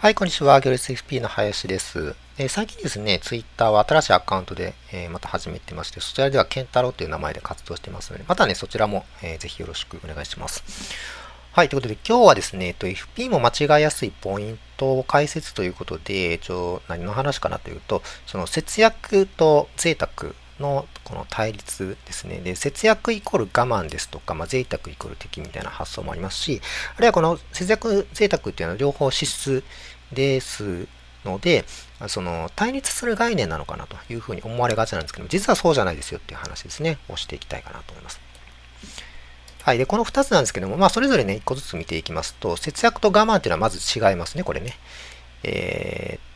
はい、こんにちは。行列 FP の林です。えー、最近ですね、ツイッターは新しいアカウントで、えー、また始めてまして、そちらではケンタロウという名前で活動してますので、またね、そちらも、えー、ぜひよろしくお願いします。はい、ということで今日はですね、えっと、FP も間違いやすいポイントを解説ということで、一応何の話かなというと、その節約と贅沢のこの対立ですね。で、節約イコール我慢ですとか、まあ、贅沢イコール敵みたいな発想もありますし、あるいはこの節約贅沢っていうのは両方支出ですので、その対立する概念なのかなというふうに思われがちなんですけども、実はそうじゃないですよっていう話ですね、をしていきたいかなと思います。はい。で、この2つなんですけども、まあ、それぞれね、1個ずつ見ていきますと、節約と我慢っていうのはまず違いますね、これね。えー、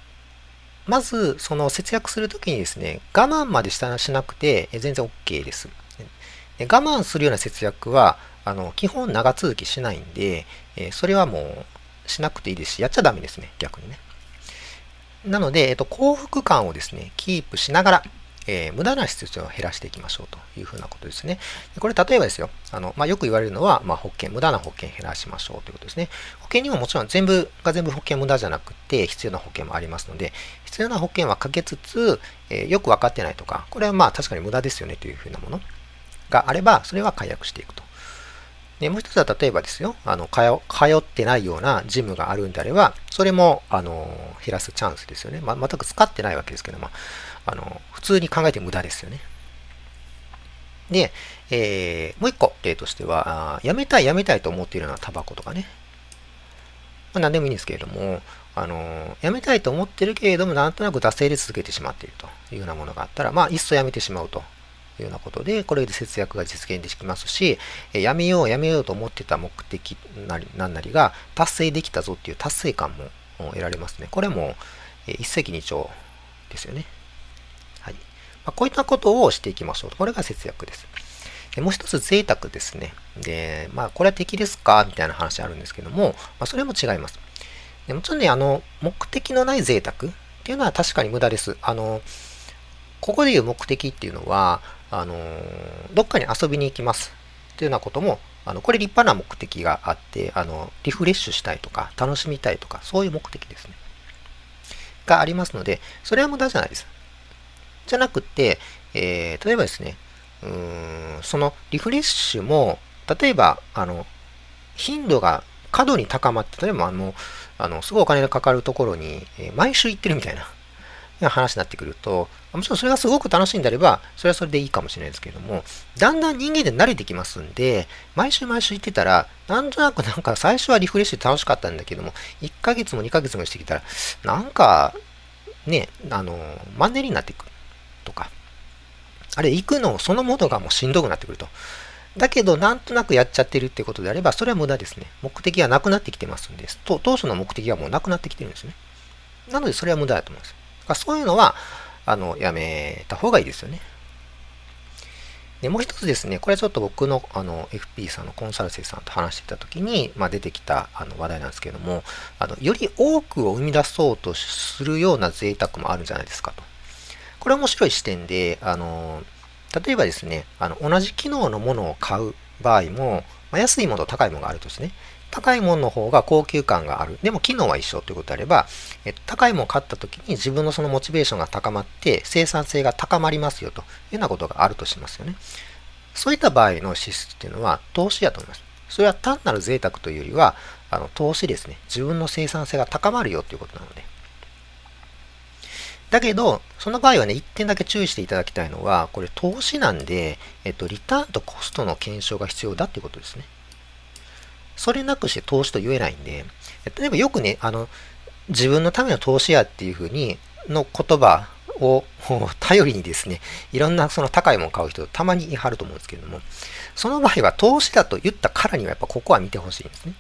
まず、その節約するときにですね、我慢までしたしなくて、全然 OK です。で我慢するような節約は、あの、基本長続きしないんで、えそれはもう、しなくていいですし、やっちゃダメですね、逆にね。なので、えっと、幸福感をですね、キープしながら、えー、無駄な支出を減らしていきましょうというふうなことですね。これ、例えばですよ、あの、まあ、よく言われるのは、まあ、保険、無駄な保険減らしましょうということですね。保険にはもちろん全部が全部保険無駄じゃなくて、必要な保険もありますので、必要な保険はかけつつ、えー、よく分かってないとか、これはまあ確かに無駄ですよねというふうなものがあれば、それは解約していくと。で、もう一つは例えばですよ、あの、通ってないようなジムがあるんであれば、それも、あの、減らすチャンスですよね。ま、全く使ってないわけですけども、あの、普通に考えて無駄ですよね。で、えー、もう一個例としては、やめたいやめたいと思っているようなタバコとかね。まあ、何でもいいんですけれども、あの、やめたいと思ってるけれども、なんとなく惰性で続けてしまっているというようなものがあったら、まあ、いっそやめてしまうというようなことで、これで節約が実現できますし、えやめようやめようと思ってた目的なり、なんなりが達成できたぞっていう達成感も得られますね。これもえ一石二鳥ですよね。まあ、こういったことをしていきましょう。これが節約です。でもう一つ贅沢ですね。で、まあ、これは敵ですか？みたいな話あるんですけども、まあ、それも違います。でもちろんね、あの、目的のない贅沢っていうのは確かに無駄です。あの、ここで言う目的っていうのは、あのどっかに遊びに行きますっていうようなことも、あのこれ立派な目的があって、あのリフレッシュしたいとか、楽しみたいとか、そういう目的ですね。がありますので、それは無駄じゃないです。じゃなくて、えー、例えばですね、うーんそのリフレッシュも、例えば、あの、頻度が過度に高まって、例えばあの、あのすごいお金がかかるところに、えー、毎週行ってるみたいな、な話になってくると、もちろんそれがすごく楽しいんであれば、それはそれでいいかもしれないですけれども、だんだん人間で慣れてきますんで、毎週毎週行ってたら、なんとなくなんか最初はリフレッシュ楽しかったんだけども、1ヶ月も2ヶ月もしてきたら、なんか、ね、あの、マンネリになっていく。とか、あれ、行くのそのものがもうしんどくなってくると。だけど、なんとなくやっちゃってるってことであれば、それは無駄ですね。目的がなくなってきてますんです。当初の目的がもうなくなってきてるんですね。なので、それは無駄だと思います。だからそういうのは、あの、やめた方がいいですよね。で、もう一つですね、これはちょっと僕のあの FP さんのコンサル生さんと話してたときに、まあ、出てきたあの話題なんですけども、あの、より多くを生み出そうとするような贅沢もあるんじゃないですかと。これ面白い視点で、あの、例えばですね、あの、同じ機能のものを買う場合も、まあ、安いものと高いものがあるとですね、高いものの方が高級感がある。でも機能は一緒ということであれば、え高いものを買った時に自分のそのモチベーションが高まって生産性が高まりますよというようなことがあるとしますよね。そういった場合の支出っていうのは投資やと思います。それは単なる贅沢というよりは、あの投資ですね。自分の生産性が高まるよということなので。だけど、その場合はね、一点だけ注意していただきたいのは、これ投資なんで、えっと、リターンとコストの検証が必要だっていうことですね。それなくして投資と言えないんで、例えばよくね、あの、自分のための投資やっていうふうに、の言葉を 頼りにですね、いろんなその高いものを買う人たまに言い張ると思うんですけれども、その場合は投資だと言ったからにはやっぱここは見てほしいんですね。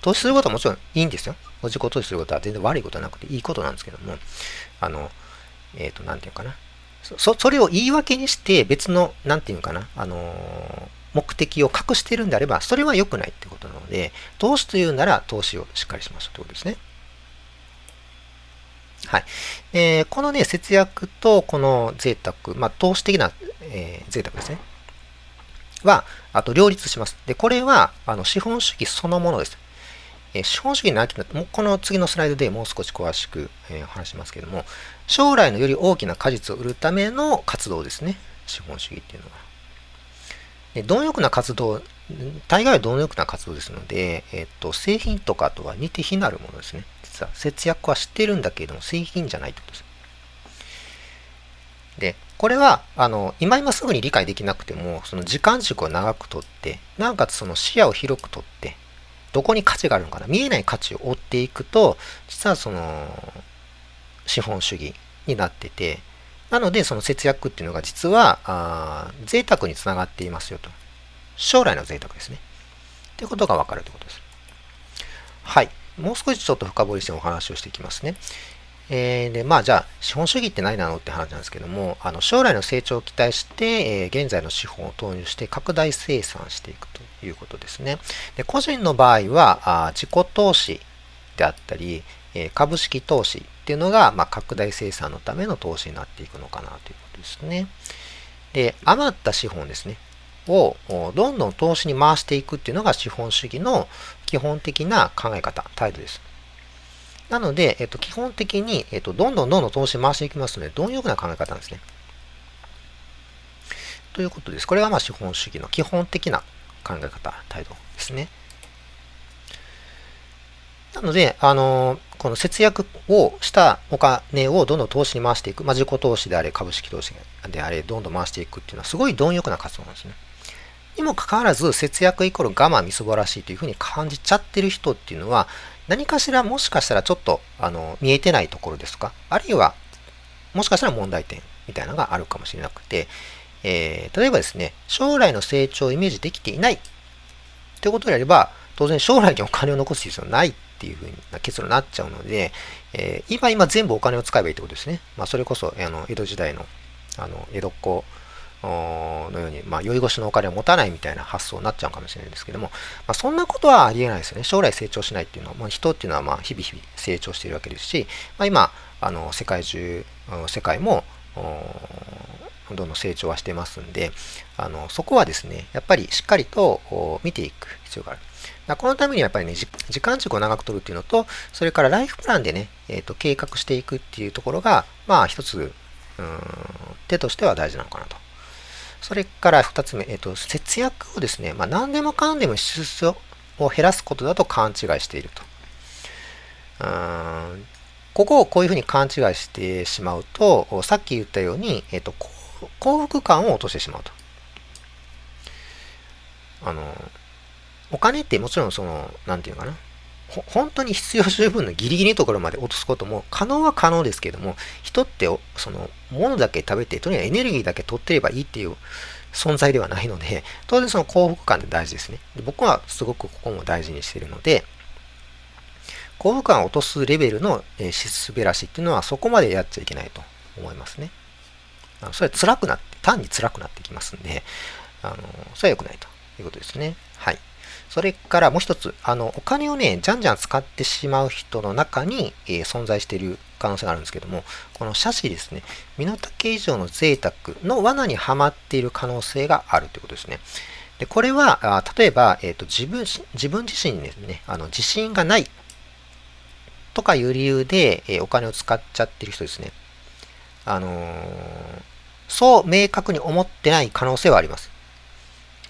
投資することはもちろんいいんですよ。自己投資することは全然悪いことはなくていいことなんですけども、あの、えっ、ー、と、なんていうかな。そ、それを言い訳にして別の、なんていうかな、あの目的を隠しているんであれば、それは良くないってことなので、投資というなら投資をしっかりしましょうということですね。はい。えー、このね、節約とこの贅沢、まあ、投資的な、えー、贅沢ですね。は、あと両立します。で、これは、あの、資本主義そのものです。え資本主義の秋の、もうこの次のスライドでもう少し詳しく、え、話しますけれども、将来のより大きな果実を売るための活動ですね。資本主義っていうのは。で貪欲な活動、大概は貪欲な活動ですので、えっと、製品とかとは似て非なるものですね。実は節約は知ってるんだけれども、製品じゃないってことです。で、これは、あの、今今すぐに理解できなくても、その時間軸を長くとって、なおかつその視野を広くとって、どこに価値があるのかな見えない価値を追っていくと、実はその、資本主義になってて、なので、その節約っていうのが実は、あ贅沢につながっていますよと。将来の贅沢ですね。っていうことがわかるということです。はい。もう少しちょっと深掘りしてお話をしていきますね。えー、で、まあじゃあ、資本主義って何なのって話なんですけども、あの将来の成長を期待して、えー、現在の資本を投入して拡大生産していくということですね。で個人の場合はあ、自己投資であったり、えー、株式投資っていうのが、まあ、拡大生産のための投資になっていくのかなということですね。で、余った資本ですね。をどんどん投資に回していくっていうのが資本主義の基本的な考え方、態度です。なので、えっと、基本的に、えっと、どんどんどんどん投資回していきますので、貪欲な考え方なんですね。ということです。これがまあ資本主義の基本的な考え方、態度ですね。なので、あのこの節約をしたお金をどんどん投資に回していく、まあ、自己投資であれ、株式投資であれ、どんどん回していくっていうのはすごい貪欲な活動なんですね。にもかかわらず、節約イコール我慢みそぼらしいというふうに感じちゃってる人っていうのは、何かしらもしかしたらちょっとあの見えてないところですか、あるいはもしかしたら問題点みたいなのがあるかもしれなくて、えー、例えばですね、将来の成長をイメージできていないということであれば、当然将来にお金を残す必要はないっていうふうな結論になっちゃうので、えー、今今全部お金を使えばいいってことですね。まあ、それこそあの江戸時代のあの江戸っ子のように、まあ、酔い越しのお金を持たないみたいな発想になっちゃうかもしれないですけども、まあ、そんなことはありえないですよね。将来成長しないっていうのは、まあ、人っていうのはまあ日々日々成長しているわけですし、まあ、今、あの世界中、世界もどんどん成長はしてますんで、あのそこはですね、やっぱりしっかりと見ていく必要がある。このためにはやっぱりね、時間軸を長く取るっていうのと、それからライフプランでね、えーと、計画していくっていうところが、まあ一つ、うん手としては大事なのかなと。それから2つ目、えっ、と、節約をですね、まあ、何でもかんでも支出を減らすことだと勘違いしていると。ここをこういうふうに勘違いしてしまうと、さっき言ったように、えっ、と、幸福感を落としてしまうと。あの、お金ってもちろんその、なんていうかな。本当に必要十分のギリギリのところまで落とすことも可能は可能ですけども、人ってその物だけ食べて、とにかくエネルギーだけ取ってればいいっていう存在ではないので、当然その幸福感って大事ですね。で僕はすごくここも大事にしているので、幸福感を落とすレベルのえしすべらしっていうのはそこまでやっちゃいけないと思いますね。それは辛くなって、単に辛くなってきますんで、あのそれは良くないということですね。はい。それからもう一つ、あの、お金をね、じゃんじゃん使ってしまう人の中に、えー、存在している可能性があるんですけども、この写真ですね、身の丈以上の贅沢の罠にはまっている可能性があるということですね。で、これは、あ例えば、えっ、ー、と、自分、自分自身にですね、あの、自信がないとかいう理由で、えー、お金を使っちゃってる人ですね。あの、そう明確に思ってない可能性はあります。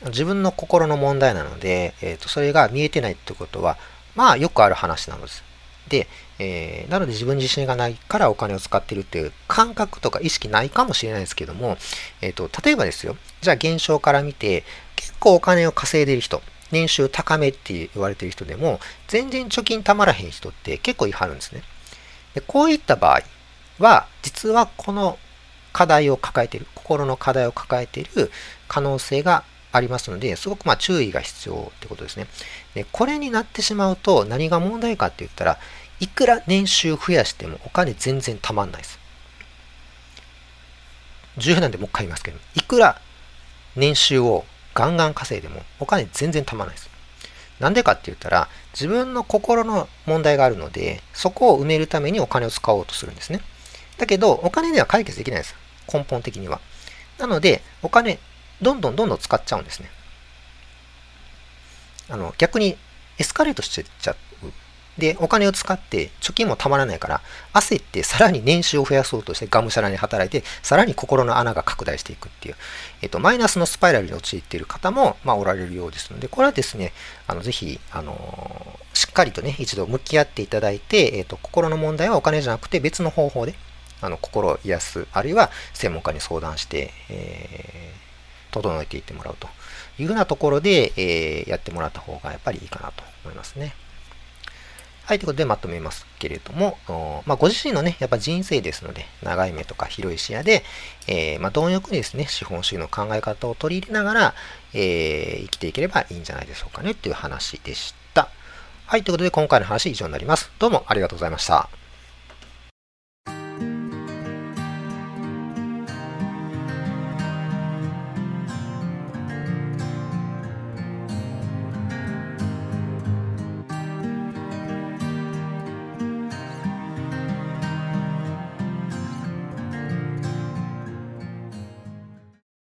自分の心の問題なので、えーと、それが見えてないってことは、まあよくある話なのです。で、えー、なので自分自身がないからお金を使ってるっていう感覚とか意識ないかもしれないですけども、えっ、ー、と、例えばですよ、じゃあ現象から見て、結構お金を稼いでる人、年収高めって言われてる人でも、全然貯金たまらへん人って結構いはるんですね。でこういった場合は、実はこの課題を抱えている、心の課題を抱えている可能性がありますので、すごくま注意が必要ってことですね。で、これになってしまうと何が問題かって言ったら、いくら年収増やしてもお金全然たまんないです。重要なんでもう一回言いますけど、いくら年収をガンガン稼いでもお金全然たまらないです。なんでかって言ったら、自分の心の問題があるので、そこを埋めるためにお金を使おうとするんですね。だけど、お金では解決できないです。根本的には。なので、お金どんどんどんどん使っちゃうんですね。あの、逆にエスカレートしてっちゃう。で、お金を使って貯金もたまらないから、焦ってさらに年収を増やそうとしてがむしゃらに働いて、さらに心の穴が拡大していくっていう、えっと、マイナスのスパイラルに陥っている方も、まあ、おられるようですので、これはですね、あの、ぜひ、あのしっかりとね、一度向き合っていただいて、えっと、心の問題はお金じゃなくて別の方法で、あの、心を癒す、あるいは専門家に相談して、え、整えていってもらうというふうなところで、えー、やってもらった方がやっぱりいいかなと思いますね。はい、ということでまとめますけれども、まあ、ご自身のね、やっぱ人生ですので、長い目とか広い視野で、えー、まあ、貪欲にですね、資本主義の考え方を取り入れながら、えー、生きていければいいんじゃないでしょうかね、っていう話でした。はい、ということで今回の話以上になります。どうもありがとうございました。